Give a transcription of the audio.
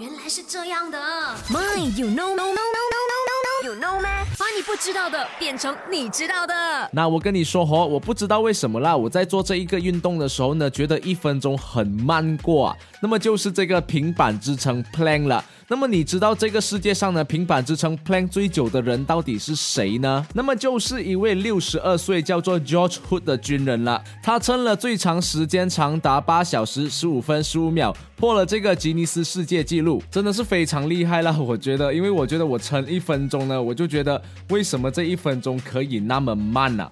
原来是这样的。My, you know, no, no, no, no, no, no, you know 咩？把你不知道的变成你知道的。那我跟你说哦，我不知道为什么啦，我在做这一个运动的时候呢，觉得一分钟很慢过啊。那么就是这个平板支撑 plank 了。那么你知道这个世界上呢平板支撑 plank 最久的人到底是谁呢？那么就是一位六十二岁叫做 George Hood 的军人了。他撑了最长时间长达八小时十五分十五秒，破了这个吉尼斯世界纪录，真的是非常厉害了。我觉得，因为我觉得我撑一分钟呢，我就觉得为什么这一分钟可以那么慢呢、